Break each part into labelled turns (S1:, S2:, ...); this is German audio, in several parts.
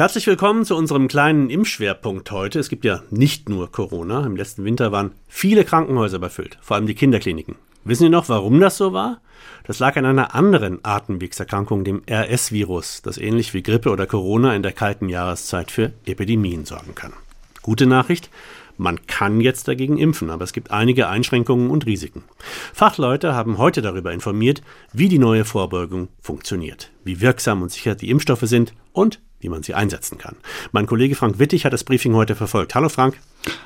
S1: Herzlich willkommen zu unserem kleinen Impfschwerpunkt heute. Es gibt ja nicht nur Corona. Im letzten Winter waren viele Krankenhäuser überfüllt, vor allem die Kinderkliniken. Wissen Sie noch, warum das so war? Das lag an einer anderen Atemwegserkrankung, dem RS-Virus, das ähnlich wie Grippe oder Corona in der kalten Jahreszeit für Epidemien sorgen kann. Gute Nachricht, man kann jetzt dagegen impfen, aber es gibt einige Einschränkungen und Risiken. Fachleute haben heute darüber informiert, wie die neue Vorbeugung funktioniert, wie wirksam und sicher die Impfstoffe sind und wie man sie einsetzen kann. Mein Kollege Frank Wittig hat das Briefing heute verfolgt. Hallo Frank.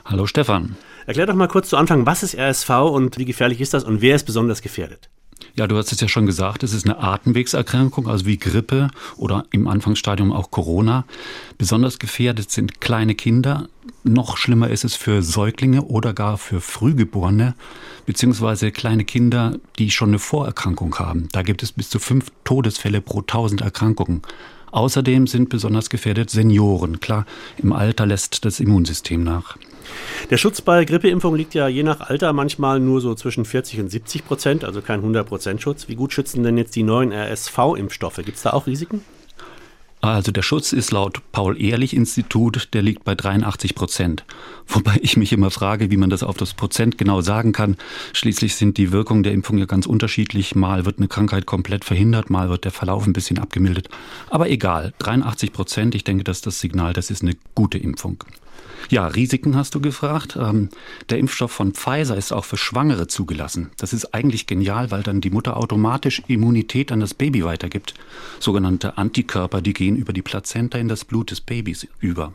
S2: Hallo Stefan.
S1: Erklär doch mal kurz zu Anfang, was ist RSV und wie gefährlich ist das und wer ist besonders gefährdet?
S2: Ja, du hast es ja schon gesagt, es ist eine Atemwegserkrankung, also wie Grippe oder im Anfangsstadium auch Corona. Besonders gefährdet sind kleine Kinder. Noch schlimmer ist es für Säuglinge oder gar für Frühgeborene, beziehungsweise kleine Kinder, die schon eine Vorerkrankung haben. Da gibt es bis zu fünf Todesfälle pro tausend Erkrankungen. Außerdem sind besonders gefährdet Senioren. Klar, im Alter lässt das Immunsystem nach.
S1: Der Schutz bei Grippeimpfung liegt ja je nach Alter manchmal nur so zwischen 40 und 70 Prozent, also kein 100 Prozent Schutz. Wie gut schützen denn jetzt die neuen RSV-Impfstoffe? Gibt es da auch Risiken?
S2: Also der Schutz ist laut Paul-Ehrlich-Institut, der liegt bei 83 Prozent. Wobei ich mich immer frage, wie man das auf das Prozent genau sagen kann. Schließlich sind die Wirkungen der Impfung ja ganz unterschiedlich. Mal wird eine Krankheit komplett verhindert, mal wird der Verlauf ein bisschen abgemildert. Aber egal, 83 Prozent, ich denke, das ist das Signal, das ist eine gute Impfung. Ja, Risiken hast du gefragt. Ähm, der Impfstoff von Pfizer ist auch für Schwangere zugelassen. Das ist eigentlich genial, weil dann die Mutter automatisch Immunität an das Baby weitergibt. Sogenannte Antikörper, die gehen über die Plazenta in das Blut des Babys über.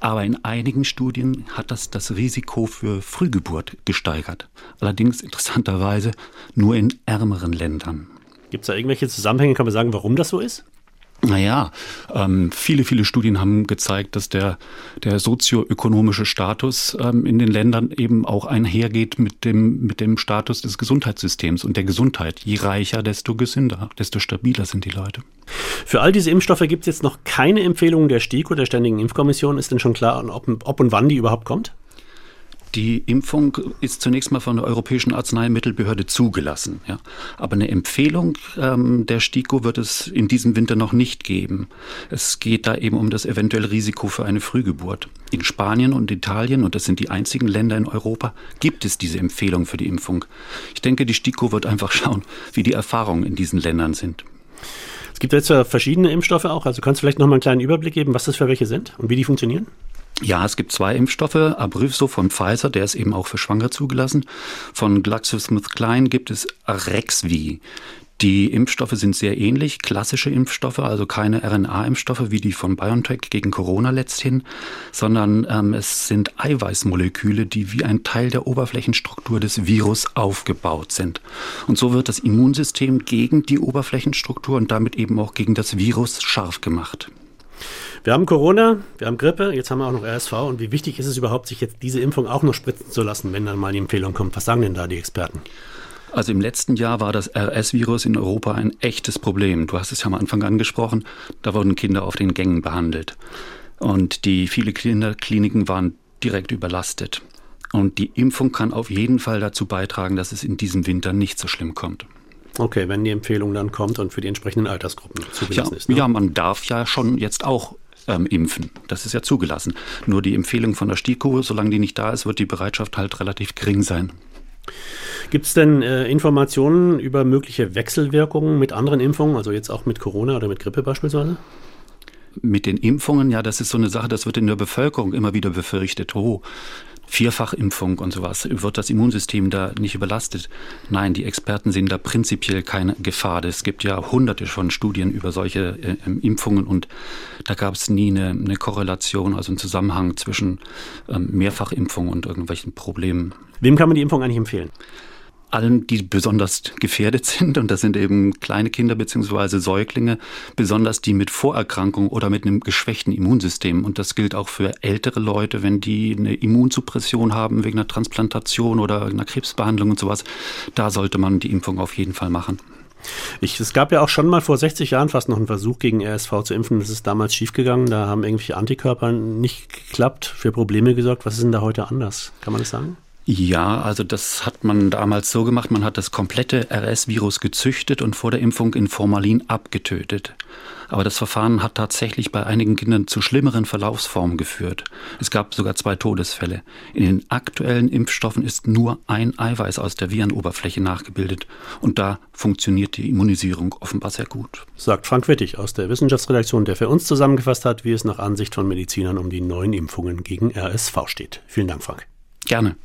S2: Aber in einigen Studien hat das das Risiko für Frühgeburt gesteigert. Allerdings interessanterweise nur in ärmeren Ländern.
S1: Gibt es da irgendwelche Zusammenhänge? Kann man sagen, warum das so ist?
S2: Naja, ähm, viele, viele Studien haben gezeigt, dass der, der sozioökonomische Status ähm, in den Ländern eben auch einhergeht mit dem, mit dem Status des Gesundheitssystems und der Gesundheit. Je reicher, desto gesünder, desto stabiler sind die Leute.
S1: Für all diese Impfstoffe gibt es jetzt noch keine Empfehlung der STIKO, der Ständigen Impfkommission. Ist denn schon klar, ob, ob und wann die überhaupt kommt?
S2: Die Impfung ist zunächst mal von der Europäischen Arzneimittelbehörde zugelassen. Ja. Aber eine Empfehlung ähm, der STIKO wird es in diesem Winter noch nicht geben. Es geht da eben um das eventuelle Risiko für eine Frühgeburt. In Spanien und Italien, und das sind die einzigen Länder in Europa, gibt es diese Empfehlung für die Impfung. Ich denke, die STIKO wird einfach schauen, wie die Erfahrungen in diesen Ländern sind.
S1: Es gibt jetzt verschiedene Impfstoffe auch. Also kannst du vielleicht noch mal einen kleinen Überblick geben, was das für welche sind und wie die funktionieren?
S2: Ja, es gibt zwei Impfstoffe. Abrivso von Pfizer, der ist eben auch für Schwangere zugelassen. Von GlaxoSmithKline gibt es Arexvi. Die Impfstoffe sind sehr ähnlich, klassische Impfstoffe, also keine RNA-Impfstoffe wie die von BioNTech gegen Corona letzthin, sondern ähm, es sind Eiweißmoleküle, die wie ein Teil der Oberflächenstruktur des Virus aufgebaut sind. Und so wird das Immunsystem gegen die Oberflächenstruktur und damit eben auch gegen das Virus scharf gemacht.
S1: Wir haben Corona, wir haben Grippe, jetzt haben wir auch noch RSV. Und wie wichtig ist es überhaupt, sich jetzt diese Impfung auch noch spritzen zu lassen, wenn dann mal die Empfehlung kommt? Was sagen denn da die Experten?
S2: Also im letzten Jahr war das RS-Virus in Europa ein echtes Problem. Du hast es ja am Anfang angesprochen, da wurden Kinder auf den Gängen behandelt. Und die viele Kinderkliniken waren direkt überlastet. Und die Impfung kann auf jeden Fall dazu beitragen, dass es in diesem Winter nicht so schlimm kommt.
S1: Okay, wenn die Empfehlung dann kommt und für die entsprechenden Altersgruppen zugelassen
S2: ja,
S1: ist.
S2: Ne? Ja, man darf ja schon jetzt auch ähm, impfen. Das ist ja zugelassen. Nur die Empfehlung von der STIKO, solange die nicht da ist, wird die Bereitschaft halt relativ gering sein.
S1: Gibt es denn äh, Informationen über mögliche Wechselwirkungen mit anderen Impfungen, also jetzt auch mit Corona oder mit Grippe beispielsweise?
S2: Mit den Impfungen, ja, das ist so eine Sache, das wird in der Bevölkerung immer wieder befürchtet. Oh, Vierfachimpfung und sowas, wird das Immunsystem da nicht überlastet? Nein, die Experten sehen da prinzipiell keine Gefahr. Es gibt ja hunderte von Studien über solche äh, Impfungen und da gab es nie eine, eine, Korrelation, also einen Zusammenhang zwischen ähm, Mehrfachimpfung und irgendwelchen Problemen.
S1: Wem kann man die Impfung eigentlich empfehlen?
S2: Allen, die besonders gefährdet sind, und das sind eben kleine Kinder beziehungsweise Säuglinge, besonders die mit Vorerkrankungen oder mit einem geschwächten Immunsystem. Und das gilt auch für ältere Leute, wenn die eine Immunsuppression haben wegen einer Transplantation oder einer Krebsbehandlung und sowas. Da sollte man die Impfung auf jeden Fall machen.
S1: Ich, es gab ja auch schon mal vor 60 Jahren fast noch einen Versuch gegen RSV zu impfen. Das ist damals schiefgegangen. Da haben irgendwelche Antikörper nicht geklappt, für Probleme gesorgt. Was ist denn da heute anders? Kann man das sagen?
S2: Ja, also das hat man damals so gemacht, man hat das komplette RS-Virus gezüchtet und vor der Impfung in Formalin abgetötet. Aber das Verfahren hat tatsächlich bei einigen Kindern zu schlimmeren Verlaufsformen geführt. Es gab sogar zwei Todesfälle. In den aktuellen Impfstoffen ist nur ein Eiweiß aus der Virenoberfläche nachgebildet. Und da funktioniert die Immunisierung offenbar sehr gut.
S1: Sagt Frank Wittig aus der Wissenschaftsredaktion, der für uns zusammengefasst hat, wie es nach Ansicht von Medizinern um die neuen Impfungen gegen RSV steht. Vielen Dank, Frank.
S2: Gerne.